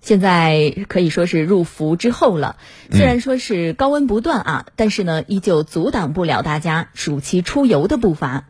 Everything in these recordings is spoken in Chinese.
现在可以说是入伏之后了，虽然说是高温不断啊，但是呢，依旧阻挡不了大家暑期出游的步伐。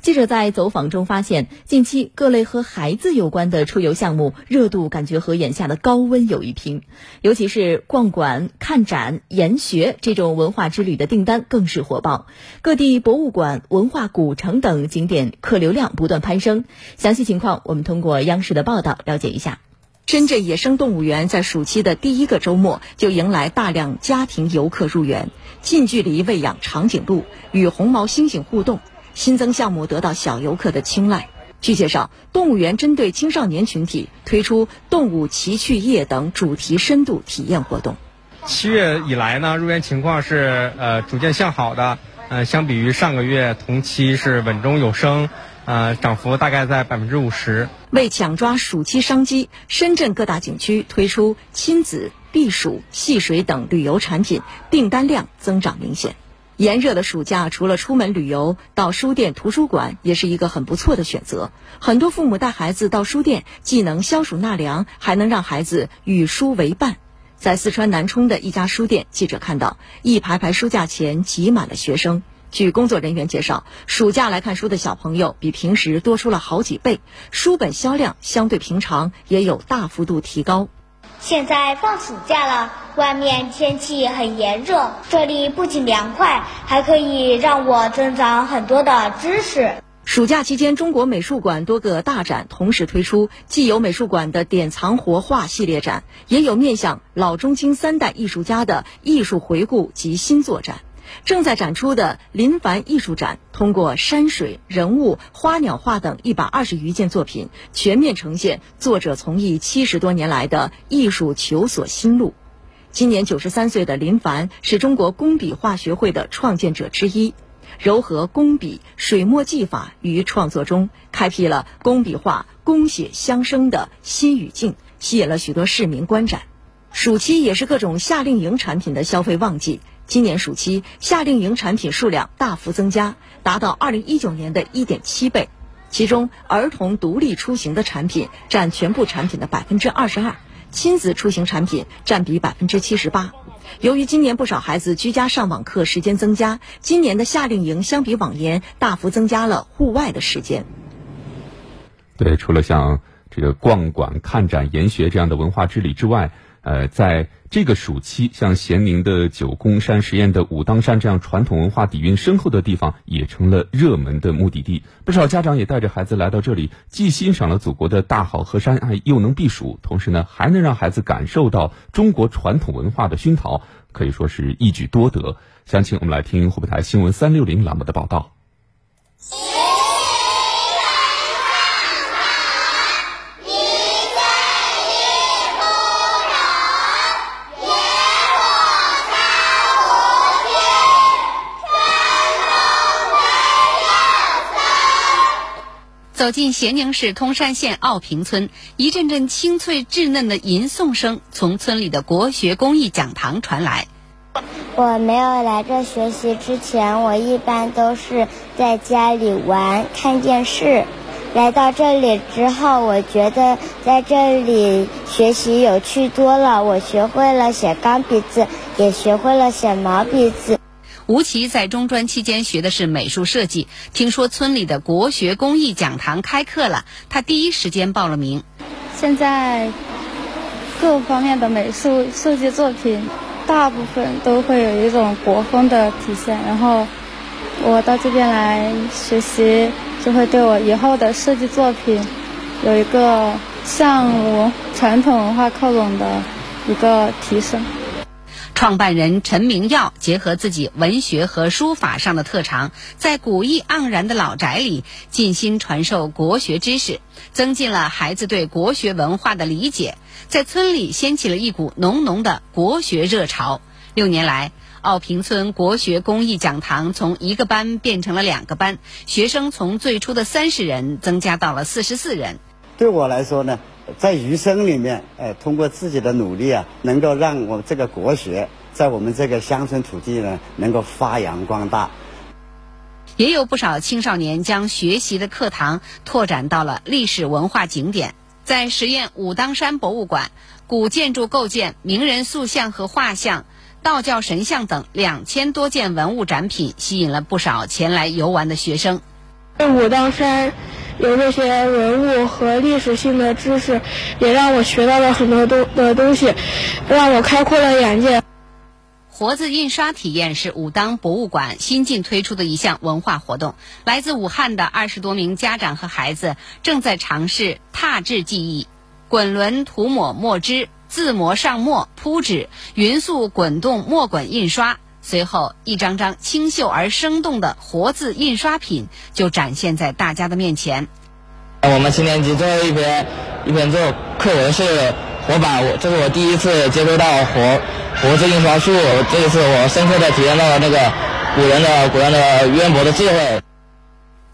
记者在走访中发现，近期各类和孩子有关的出游项目热度感觉和眼下的高温有一拼，尤其是逛馆、看展、研学这种文化之旅的订单更是火爆，各地博物馆、文化古城等景点客流量不断攀升。详细情况，我们通过央视的报道了解一下。深圳野生动物园在暑期的第一个周末就迎来大量家庭游客入园，近距离喂养长颈鹿，与红毛猩猩互动，新增项目得到小游客的青睐。据介绍，动物园针对青少年群体推出动物奇趣夜等主题深度体验活动。七月以来呢，入园情况是呃逐渐向好的，呃，相比于上个月同期是稳中有升。呃，涨幅大概在百分之五十。为抢抓暑期商机，深圳各大景区推出亲子、避暑、戏水等旅游产品，订单量增长明显。炎热的暑假，除了出门旅游，到书店、图书馆也是一个很不错的选择。很多父母带孩子到书店，既能消暑纳凉，还能让孩子与书为伴。在四川南充的一家书店，记者看到一排排书架前挤满了学生。据工作人员介绍，暑假来看书的小朋友比平时多出了好几倍，书本销量相对平常也有大幅度提高。现在放暑假了，外面天气很炎热，这里不仅凉快，还可以让我增长很多的知识。暑假期间，中国美术馆多个大展同时推出，既有美术馆的典藏活画系列展，也有面向老中青三代艺术家的艺术回顾及新作展。正在展出的林凡艺术展，通过山水、人物、花鸟画等一百二十余件作品，全面呈现作者从艺七十多年来的艺术求索心路。今年九十三岁的林凡是中国工笔画学会的创建者之一，糅合工笔、水墨技法于创作中，开辟了工笔画工写相生的新语境，吸引了许多市民观展。暑期也是各种夏令营产品的消费旺季。今年暑期夏令营产品数量大幅增加，达到二零一九年的一点七倍。其中，儿童独立出行的产品占全部产品的百分之二十二，亲子出行产品占比百分之七十八。由于今年不少孩子居家上网课时间增加，今年的夏令营相比往年大幅增加了户外的时间。对，除了像这个逛馆、看展、研学这样的文化之旅之外。呃，在这个暑期，像咸宁的九宫山、十堰的武当山这样传统文化底蕴深厚的地方，也成了热门的目的地。不少家长也带着孩子来到这里，既欣赏了祖国的大好河山，哎又能避暑，同时呢，还能让孩子感受到中国传统文化的熏陶，可以说是一举多得。详情我们来听湖北台新闻三六零栏目的报道。走进咸宁市通山县奥坪村，一阵阵清脆稚嫩的吟诵声从村里的国学公益讲堂传来。我没有来这学习之前，我一般都是在家里玩、看电视。来到这里之后，我觉得在这里学习有趣多了。我学会了写钢笔字，也学会了写毛笔字。吴奇在中专期间学的是美术设计，听说村里的国学公益讲堂开课了，他第一时间报了名。现在各方面的美术设计作品，大部分都会有一种国风的体现，然后我到这边来学习，就会对我以后的设计作品有一个向文传统文化靠拢的一个提升。创办人陈明耀结合自己文学和书法上的特长，在古意盎然的老宅里尽心传授国学知识，增进了孩子对国学文化的理解，在村里掀起了一股浓浓的国学热潮。六年来，奥平村国学公益讲堂从一个班变成了两个班，学生从最初的三十人增加到了四十四人。对我来说呢？在余生里面，呃，通过自己的努力啊，能够让我这个国学在我们这个乡村土地呢，能够发扬光大。也有不少青少年将学习的课堂拓展到了历史文化景点。在十堰武当山博物馆，古建筑构件、名人塑像和画像、道教神像等两千多件文物展品，吸引了不少前来游玩的学生。武当山有这些文物和历史性的知识，也让我学到了很多东的东西，让我开阔了眼界。活字印刷体验是武当博物馆新近推出的一项文化活动。来自武汉的二十多名家长和孩子正在尝试拓制技艺，滚轮涂抹墨汁、自磨上墨、铺纸、匀速滚动墨滚印刷。随后，一张张清秀而生动的活字印刷品就展现在大家的面前。我们七年级最后一篇一篇作课文是活版，我这是我第一次接触到活。活字印刷术，这一次我深刻的体验到了那个古人的古人的渊博的智慧。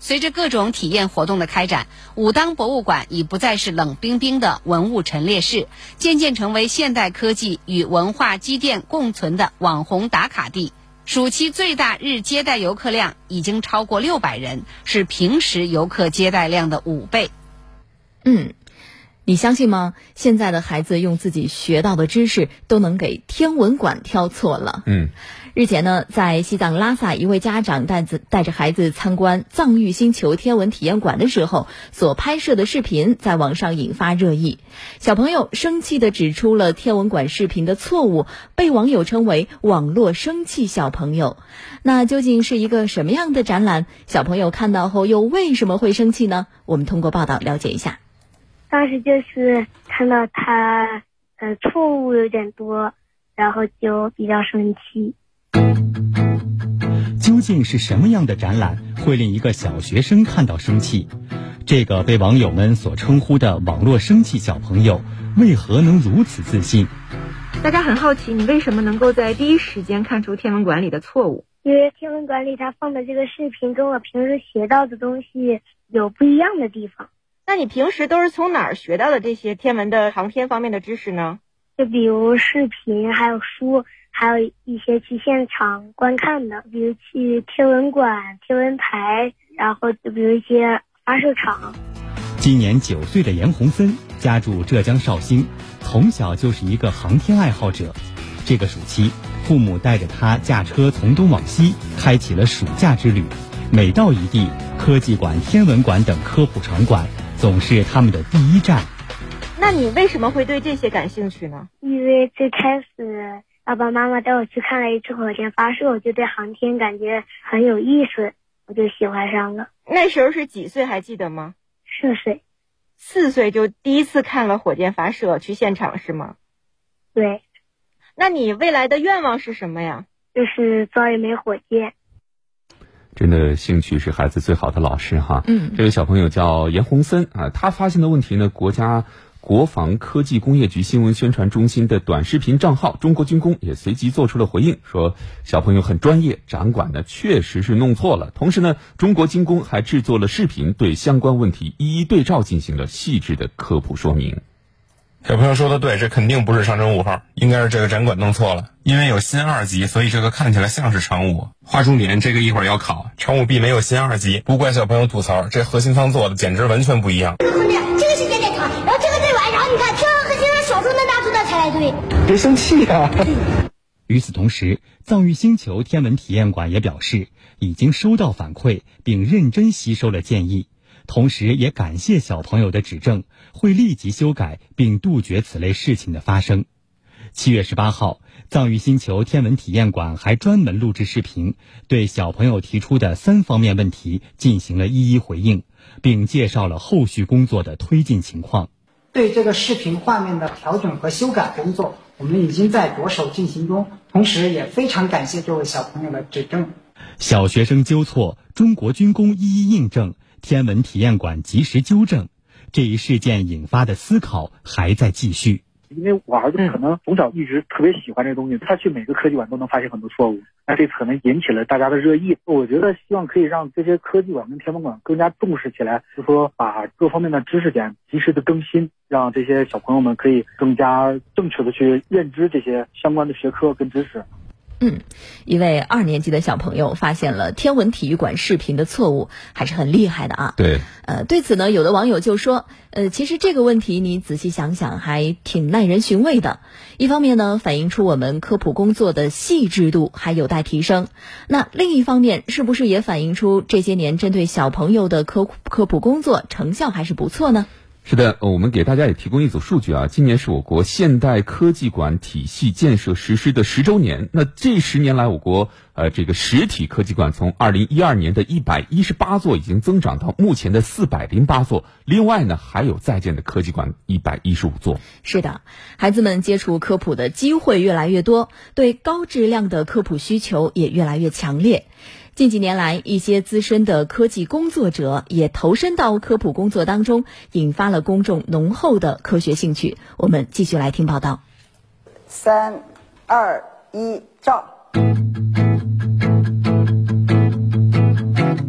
随着各种体验活动的开展，武当博物馆已不再是冷冰冰的文物陈列室，渐渐成为现代科技与文化积淀共存的网红打卡地。暑期最大日接待游客量已经超过六百人，是平时游客接待量的五倍。嗯。你相信吗？现在的孩子用自己学到的知识都能给天文馆挑错了。嗯，日前呢，在西藏拉萨，一位家长带子带着孩子参观藏域星球天文体验馆的时候，所拍摄的视频在网上引发热议。小朋友生气地指出了天文馆视频的错误，被网友称为“网络生气小朋友”。那究竟是一个什么样的展览？小朋友看到后又为什么会生气呢？我们通过报道了解一下。当时就是看到他呃错误有点多，然后就比较生气。究竟是什么样的展览会令一个小学生看到生气？这个被网友们所称呼的“网络生气小朋友”为何能如此自信？大家很好奇，你为什么能够在第一时间看出天文馆里的错误？因为天文馆里他放的这个视频跟我平时学到的东西有不一样的地方。那你平时都是从哪儿学到的这些天文的航天方面的知识呢？就比如视频，还有书，还有一些去现场观看的，比如去天文馆、天文台，然后就比如一些发射场。今年九岁的严洪森家住浙江绍兴，从小就是一个航天爱好者。这个暑期，父母带着他驾车从东往西，开启了暑假之旅。每到一地，科技馆、天文馆等科普场馆。总是他们的第一站。那你为什么会对这些感兴趣呢？因为最开始爸爸妈妈带我去看了一次火箭发射，我就对航天感觉很有意思，我就喜欢上了。那时候是几岁？还记得吗？四岁。四岁就第一次看了火箭发射，去现场是吗？对。那你未来的愿望是什么呀？就是造一枚火箭。真的，兴趣是孩子最好的老师哈。嗯，这位小朋友叫严洪森啊，他发现的问题呢，国家国防科技工业局新闻宣传中心的短视频账号“中国军工”也随即做出了回应，说小朋友很专业，展馆呢确实是弄错了。同时呢，中国军工还制作了视频，对相关问题一一对照，进行了细致的科普说明。小朋友说的对，这肯定不是长征五号，应该是这个展馆弄错了。因为有新二级，所以这个看起来像是长五。划重点，这个一会儿要考。长五 B 没有新二级，不怪小朋友吐槽，这核心舱做的简直完全不一样。这个是电电舱，然后这个最晚，然后你看，这个核心舱手中的大出的才来对。别生气啊！与此同时，藏域星球天文体验馆也表示，已经收到反馈，并认真吸收了建议。同时，也感谢小朋友的指正，会立即修改并杜绝此类事情的发生。七月十八号，藏域星球天文体验馆还专门录制视频，对小朋友提出的三方面问题进行了一一回应，并介绍了后续工作的推进情况。对这个视频画面的调整和修改工作，我们已经在着手进行中，同时也非常感谢这位小朋友的指正。小学生纠错，中国军工一一印证。天文体验馆及时纠正，这一事件引发的思考还在继续。因为我儿子可能从小一直特别喜欢这个东西，他去每个科技馆都能发现很多错误，那这可能引起了大家的热议。我觉得希望可以让这些科技馆跟天文馆更加重视起来，就说把各方面的知识点及时的更新，让这些小朋友们可以更加正确的去认知这些相关的学科跟知识。嗯，一位二年级的小朋友发现了天文体育馆视频的错误，还是很厉害的啊。对，呃，对此呢，有的网友就说，呃，其实这个问题你仔细想想，还挺耐人寻味的。一方面呢，反映出我们科普工作的细致度还有待提升；那另一方面，是不是也反映出这些年针对小朋友的科科普工作成效还是不错呢？是的，我们给大家也提供一组数据啊。今年是我国现代科技馆体系建设实施的十周年。那这十年来，我国呃这个实体科技馆从二零一二年的一百一十八座，已经增长到目前的四百零八座。另外呢，还有在建的科技馆一百一十五座。是的，孩子们接触科普的机会越来越多，对高质量的科普需求也越来越强烈。近几年来，一些资深的科技工作者也投身到科普工作当中，引发了公众浓厚的科学兴趣。我们继续来听报道。三、二、一，照。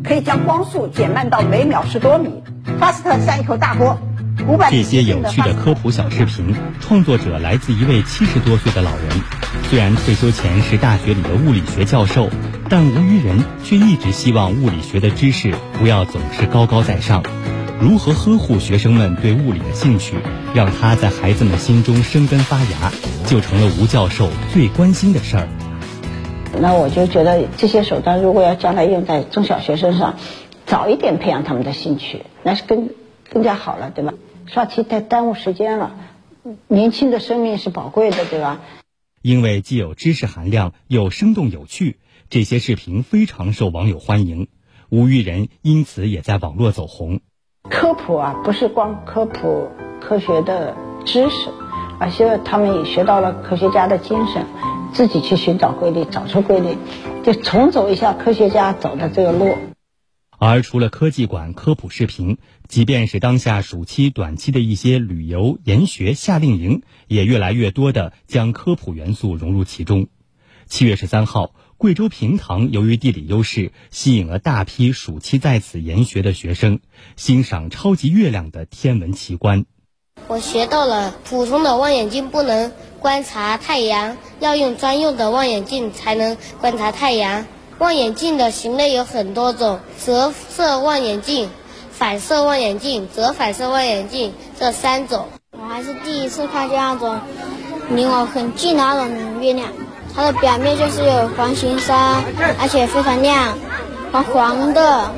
可以将光速减慢到每秒十多米。巴斯特像一口大锅。这些有趣的科普小视频，创作者来自一位七十多岁的老人。虽然退休前是大学里的物理学教授，但吴于仁却一直希望物理学的知识不要总是高高在上。如何呵护学生们对物理的兴趣，让他在孩子们心中生根发芽，就成了吴教授最关心的事儿。那我就觉得这些手段如果要将来用在中小学生上，早一点培养他们的兴趣，那是更更加好了，对吧？刷题太耽误时间了，年轻的生命是宝贵的，对吧？因为既有知识含量，又生动有趣，这些视频非常受网友欢迎。吴玉仁因此也在网络走红。科普啊，不是光科普科学的知识，而且他们也学到了科学家的精神，自己去寻找规律，找出规律，就重走一下科学家走的这个路。而除了科技馆科普视频，即便是当下暑期短期的一些旅游研学夏令营，也越来越多的将科普元素融入其中。七月十三号，贵州平塘由于地理优势，吸引了大批暑期在此研学的学生，欣赏超级月亮的天文奇观。我学到了，普通的望远镜不能观察太阳，要用专用的望远镜才能观察太阳。望远镜的型类有很多种，折射望远镜、反射望远镜、折反射望远镜这三种。我还是第一次看见那种离我很近的那种月亮，它的表面就是有环形山，而且非常亮，黄黄的。